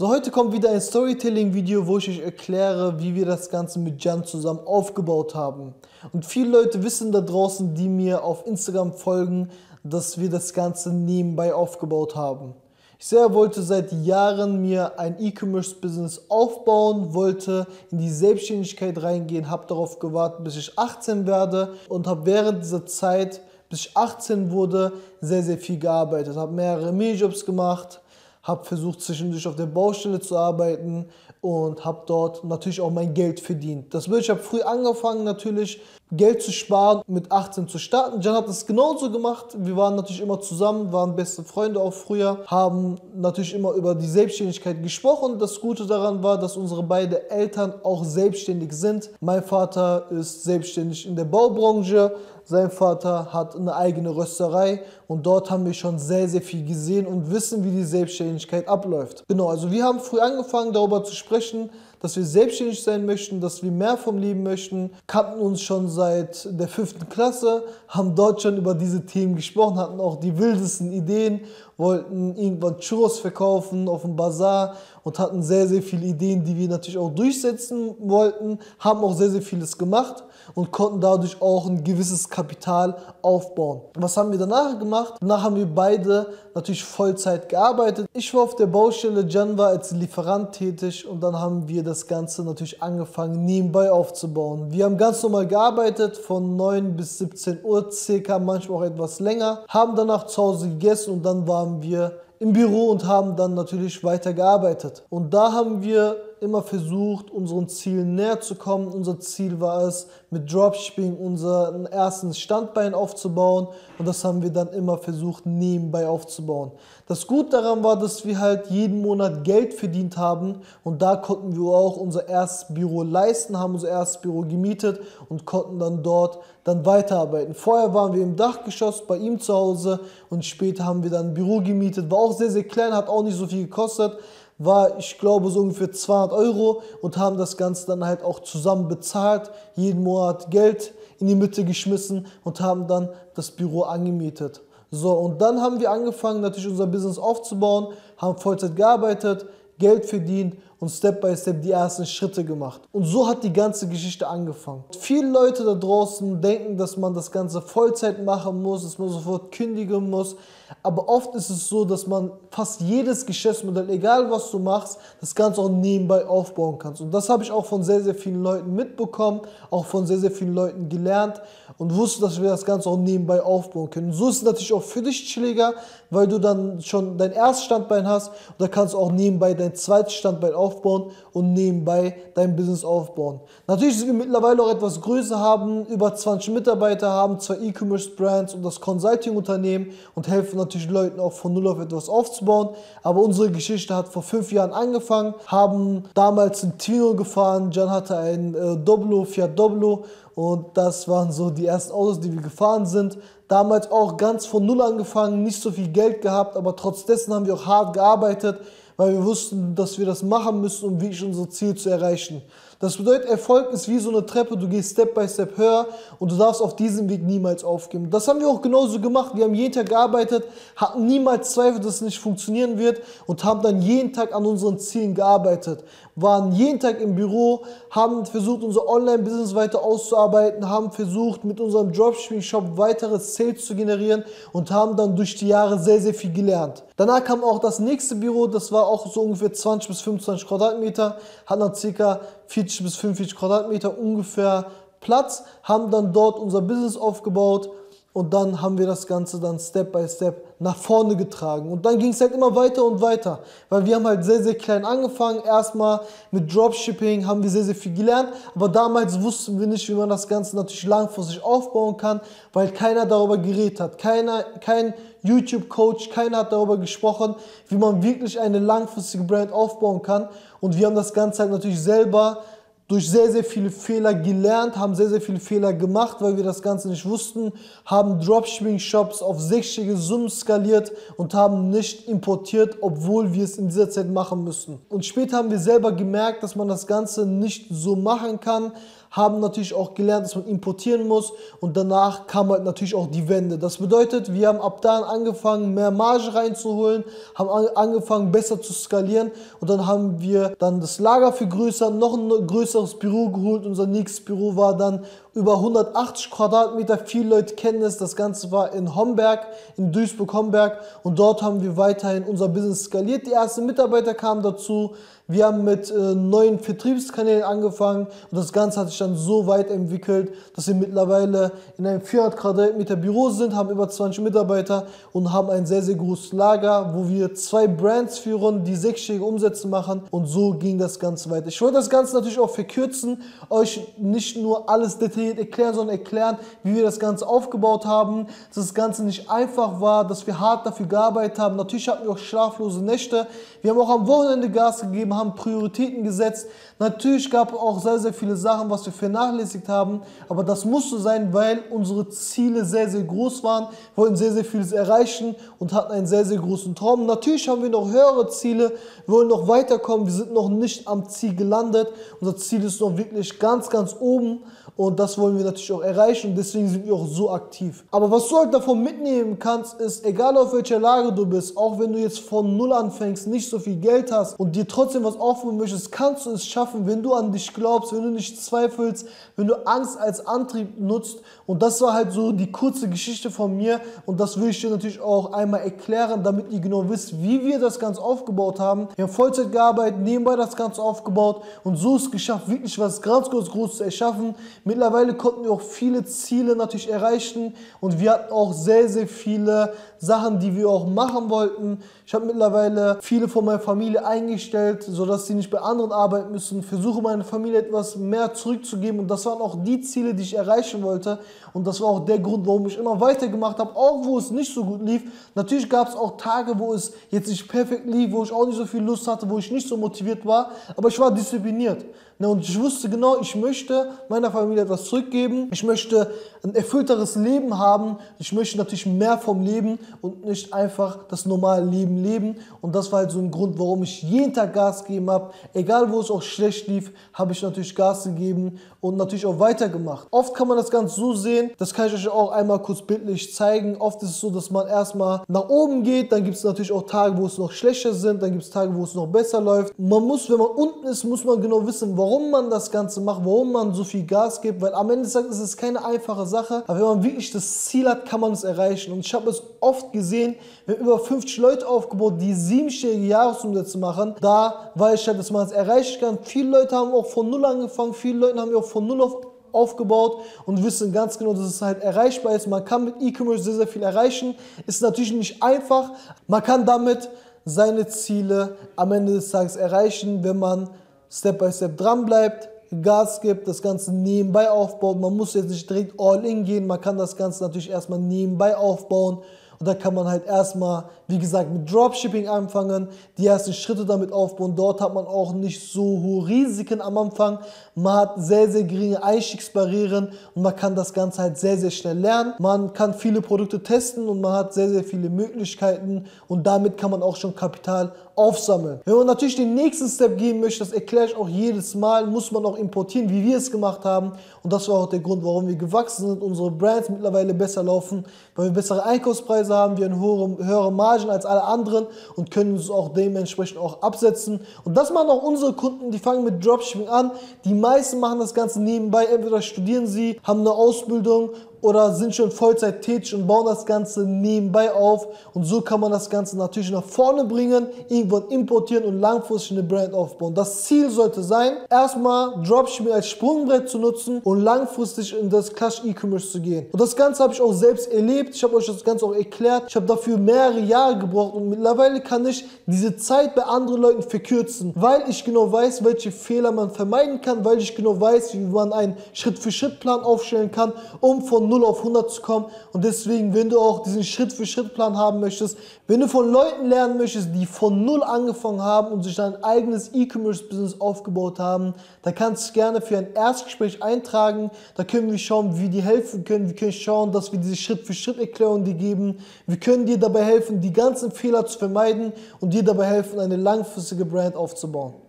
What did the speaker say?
So, heute kommt wieder ein Storytelling-Video, wo ich euch erkläre, wie wir das Ganze mit Jan zusammen aufgebaut haben. Und viele Leute wissen da draußen, die mir auf Instagram folgen, dass wir das Ganze nebenbei aufgebaut haben. Ich selber wollte seit Jahren mir ein E-Commerce-Business aufbauen, wollte in die Selbstständigkeit reingehen, habe darauf gewartet, bis ich 18 werde und habe während dieser Zeit, bis ich 18 wurde, sehr, sehr viel gearbeitet. Habe mehrere Minijobs gemacht, habe versucht zwischendurch auf der Baustelle zu arbeiten und habe dort natürlich auch mein Geld verdient. Das bedeutet, ich habe früh angefangen natürlich Geld zu sparen, mit 18 zu starten. Jan hat das genauso gemacht. Wir waren natürlich immer zusammen, waren beste Freunde auch früher, haben natürlich immer über die Selbstständigkeit gesprochen. Das Gute daran war, dass unsere beiden Eltern auch selbstständig sind. Mein Vater ist selbstständig in der Baubranche, sein Vater hat eine eigene Rösterei und dort haben wir schon sehr, sehr viel gesehen und wissen, wie die Selbstständigkeit abläuft. Genau, also wir haben früh angefangen, darüber zu sprechen, dass wir selbstständig sein möchten, dass wir mehr vom Leben möchten, kannten uns schon seit der fünften Klasse, haben dort schon über diese Themen gesprochen, hatten auch die wildesten Ideen, wollten irgendwann Churros verkaufen auf dem Bazar und hatten sehr, sehr viele Ideen, die wir natürlich auch durchsetzen wollten, haben auch sehr, sehr vieles gemacht und konnten dadurch auch ein gewisses Kapital aufbauen. Was haben wir danach gemacht? Danach haben wir beide natürlich Vollzeit gearbeitet. Ich war auf der Baustelle, Jan war als Lieferant tätig und dann haben wir das Ganze natürlich angefangen nebenbei aufzubauen. Wir haben ganz normal gearbeitet von 9 bis 17 Uhr circa, manchmal auch etwas länger, haben danach zu Hause gegessen und dann waren wir im Büro und haben dann natürlich weitergearbeitet. Und da haben wir immer versucht, unseren Zielen näher zu kommen. Unser Ziel war es, mit Dropshipping unseren ersten Standbein aufzubauen und das haben wir dann immer versucht, nebenbei aufzubauen. Das Gute daran war, dass wir halt jeden Monat Geld verdient haben und da konnten wir auch unser erstes Büro leisten, haben unser erstes Büro gemietet und konnten dann dort dann weiterarbeiten. Vorher waren wir im Dachgeschoss bei ihm zu Hause und später haben wir dann ein Büro gemietet, war auch sehr, sehr klein, hat auch nicht so viel gekostet war, ich glaube, so ungefähr 200 Euro und haben das Ganze dann halt auch zusammen bezahlt, jeden Monat Geld in die Mitte geschmissen und haben dann das Büro angemietet. So, und dann haben wir angefangen, natürlich unser Business aufzubauen, haben Vollzeit gearbeitet, Geld verdient und Step by Step die ersten Schritte gemacht. Und so hat die ganze Geschichte angefangen. Viele Leute da draußen denken, dass man das Ganze Vollzeit machen muss, dass man sofort kündigen muss. Aber oft ist es so, dass man fast jedes Geschäftsmodell, egal was du machst, das Ganze auch nebenbei aufbauen kannst. Und das habe ich auch von sehr, sehr vielen Leuten mitbekommen, auch von sehr, sehr vielen Leuten gelernt und wusste, dass wir das Ganze auch nebenbei aufbauen können. Und so ist es natürlich auch für dich chilliger, weil du dann schon dein erstes Standbein hast und da kannst du auch nebenbei dein zweites Standbein aufbauen aufbauen und nebenbei dein Business aufbauen. Natürlich sind wir mittlerweile auch etwas größer, haben über 20 Mitarbeiter, haben zwei E-Commerce-Brands und das Consulting-Unternehmen und helfen natürlich Leuten auch von Null auf etwas aufzubauen. Aber unsere Geschichte hat vor fünf Jahren angefangen, haben damals ein Tino gefahren, Jan hatte ein äh, Doblo, Fiat Doblo und das waren so die ersten Autos, die wir gefahren sind. Damals auch ganz von Null angefangen, nicht so viel Geld gehabt, aber trotz dessen haben wir auch hart gearbeitet weil wir wussten, dass wir das machen müssen, um wirklich unser Ziel zu erreichen. Das bedeutet, Erfolg ist wie so eine Treppe, du gehst Step by Step höher und du darfst auf diesem Weg niemals aufgeben. Das haben wir auch genauso gemacht. Wir haben jeden Tag gearbeitet, hatten niemals Zweifel, dass es nicht funktionieren wird und haben dann jeden Tag an unseren Zielen gearbeitet. Waren jeden Tag im Büro, haben versucht, unser Online-Business weiter auszuarbeiten, haben versucht, mit unserem Dropshipping-Shop weitere Sales zu generieren und haben dann durch die Jahre sehr, sehr viel gelernt. Danach kam auch das nächste Büro, das war auch so ungefähr 20 bis 25 Quadratmeter, hat dann circa 40 bis 45 Quadratmeter ungefähr Platz, haben dann dort unser Business aufgebaut und dann haben wir das Ganze dann Step by Step nach vorne getragen. Und dann ging es halt immer weiter und weiter, weil wir haben halt sehr, sehr klein angefangen. Erstmal mit Dropshipping haben wir sehr, sehr viel gelernt, aber damals wussten wir nicht, wie man das Ganze natürlich langfristig aufbauen kann, weil keiner darüber geredet hat. Keiner, kein YouTube-Coach, keiner hat darüber gesprochen, wie man wirklich eine langfristige Brand aufbauen kann. Und wir haben das Ganze halt natürlich selber durch sehr, sehr viele Fehler gelernt, haben sehr, sehr viele Fehler gemacht, weil wir das Ganze nicht wussten, haben Dropshipping-Shops auf sechsstellige Summen skaliert und haben nicht importiert, obwohl wir es in dieser Zeit machen müssen. Und später haben wir selber gemerkt, dass man das Ganze nicht so machen kann, haben natürlich auch gelernt, dass man importieren muss und danach kam halt natürlich auch die Wende. Das bedeutet, wir haben ab da angefangen, mehr Marge reinzuholen, haben angefangen, besser zu skalieren und dann haben wir dann das Lager vergrößert, noch ein größeres Büro geholt. Unser nächstes Büro war dann über 180 Quadratmeter. Viele Leute kennen es. Das Ganze war in Homberg, in Duisburg-Homberg. Und dort haben wir weiterhin unser Business skaliert. Die ersten Mitarbeiter kamen dazu. Wir haben mit äh, neuen Vertriebskanälen angefangen und das Ganze hat sich dann so weit entwickelt, dass wir mittlerweile in einem 400 Quadratmeter Büro sind, haben über 20 Mitarbeiter und haben ein sehr, sehr großes Lager, wo wir zwei Brands führen, die sechsstellige Umsätze machen und so ging das Ganze weiter. Ich wollte das Ganze natürlich auch verkürzen, euch nicht nur alles detailliert erklären, sondern erklären, wie wir das Ganze aufgebaut haben, dass das Ganze nicht einfach war, dass wir hart dafür gearbeitet haben. Natürlich hatten wir auch schlaflose Nächte. Wir haben auch am Wochenende Gas gegeben, haben Prioritäten gesetzt. Natürlich gab es auch sehr, sehr viele Sachen, was wir vernachlässigt haben, aber das musste sein, weil unsere Ziele sehr, sehr groß waren, wir wollten sehr, sehr vieles erreichen und hatten einen sehr, sehr großen Traum. Natürlich haben wir noch höhere Ziele, wir wollen noch weiterkommen, wir sind noch nicht am Ziel gelandet. Unser Ziel ist noch wirklich ganz, ganz oben und das wollen wir natürlich auch erreichen und deswegen sind wir auch so aktiv. Aber was du halt davon mitnehmen kannst, ist, egal auf welcher Lage du bist, auch wenn du jetzt von Null anfängst, nicht so viel Geld hast und dir trotzdem was aufbauen möchtest, kannst du es schaffen, wenn du an dich glaubst, wenn du nicht zweifelst, wenn du Angst als Antrieb nutzt. Und das war halt so die kurze Geschichte von mir und das will ich dir natürlich auch einmal erklären, damit ihr genau wisst, wie wir das Ganze aufgebaut haben. Wir haben Vollzeit gearbeitet, nebenbei das Ganze aufgebaut und so ist es geschafft, wirklich was ganz, ganz Großes zu erschaffen Mittlerweile konnten wir auch viele Ziele natürlich erreichen und wir hatten auch sehr, sehr viele Sachen, die wir auch machen wollten. Ich habe mittlerweile viele von meiner Familie eingestellt, sodass sie nicht bei anderen arbeiten müssen. Versuche meiner Familie etwas mehr zurückzugeben und das waren auch die Ziele, die ich erreichen wollte. Und das war auch der Grund, warum ich immer weitergemacht habe, auch wo es nicht so gut lief. Natürlich gab es auch Tage, wo es jetzt nicht perfekt lief, wo ich auch nicht so viel Lust hatte, wo ich nicht so motiviert war, aber ich war diszipliniert. Ne, und ich wusste genau, ich möchte meiner Familie etwas zurückgeben. Ich möchte ein erfüllteres Leben haben. Ich möchte natürlich mehr vom Leben und nicht einfach das normale Leben leben. Und das war halt so ein Grund, warum ich jeden Tag Gas gegeben habe. Egal, wo es auch schlecht lief, habe ich natürlich Gas gegeben und natürlich auch weitergemacht. Oft kann man das Ganze so sehen, das kann ich euch auch einmal kurz bildlich zeigen. Oft ist es so, dass man erstmal nach oben geht, dann gibt es natürlich auch Tage, wo es noch schlechter sind, dann gibt es Tage, wo es noch besser läuft. Man muss, wenn man unten ist, muss man genau wissen, warum man das Ganze macht, warum man so viel Gas gibt, weil am Ende ist es keine einfache Sache, aber wenn man wirklich das Ziel hat, kann man es erreichen. Und ich habe es oft gesehen, haben über 50 Leute aufgebaut, die siebenstellige Jahresumsätze machen. Da weiß ich halt, dass man es erreichen kann. Viele Leute haben auch von Null angefangen, viele Leute haben auch von Null auf aufgebaut und wissen ganz genau, dass es halt erreichbar ist. Man kann mit E-Commerce sehr, sehr viel erreichen. Ist natürlich nicht einfach. Man kann damit seine Ziele am Ende des Tages erreichen, wenn man Step by Step dran bleibt, Gas gibt, das Ganze nebenbei aufbaut. Man muss jetzt nicht direkt all in gehen, man kann das Ganze natürlich erstmal nebenbei aufbauen und da kann man halt erstmal, wie gesagt, mit Dropshipping anfangen, die ersten Schritte damit aufbauen. Dort hat man auch nicht so hohe Risiken am Anfang. Man hat sehr, sehr geringe Einstiegsbarrieren und man kann das Ganze halt sehr, sehr schnell lernen. Man kann viele Produkte testen und man hat sehr, sehr viele Möglichkeiten und damit kann man auch schon Kapital aufsammeln. Wenn man natürlich den nächsten Step gehen möchte, das erkläre ich auch jedes Mal, muss man auch importieren, wie wir es gemacht haben. Und das war auch der Grund, warum wir gewachsen sind, unsere Brands mittlerweile besser laufen, weil wir bessere Einkaufspreise haben, wir eine höhere, höhere Margen als alle anderen und können uns auch dementsprechend auch absetzen. Und das machen auch unsere Kunden, die fangen mit Dropshipping an. Die meisten machen das Ganze nebenbei, entweder studieren sie, haben eine Ausbildung oder sind schon Vollzeit tätig und bauen das Ganze nebenbei auf. Und so kann man das Ganze natürlich nach vorne bringen, irgendwann importieren und langfristig eine Brand aufbauen. Das Ziel sollte sein, erstmal Dropshipping als Sprungbrett zu nutzen und langfristig in das Clash E-Commerce zu gehen. Und das Ganze habe ich auch selbst erlebt. Ich habe euch das Ganze auch erklärt. Ich habe dafür mehrere Jahre gebraucht und mittlerweile kann ich diese Zeit bei anderen Leuten verkürzen, weil ich genau weiß, welche Fehler man vermeiden kann, weil ich genau weiß, wie man einen Schritt-für-Schritt-Plan aufstellen kann, um von 0 auf 100 zu kommen. Und deswegen, wenn du auch diesen Schritt-für-Schritt-Plan haben möchtest, wenn du von Leuten lernen möchtest, die von 0 angefangen haben und sich ein eigenes E-Commerce-Business aufgebaut haben, dann kannst du gerne für ein Erstgespräch eintragen. Da können wir schauen, wie dir helfen können. Wir können schauen, dass wir diese Schritt-für-Schritt-Erklärung dir geben. Wir können dir dabei helfen, die ganzen Fehler zu vermeiden und dir dabei helfen, eine langfristige Brand aufzubauen.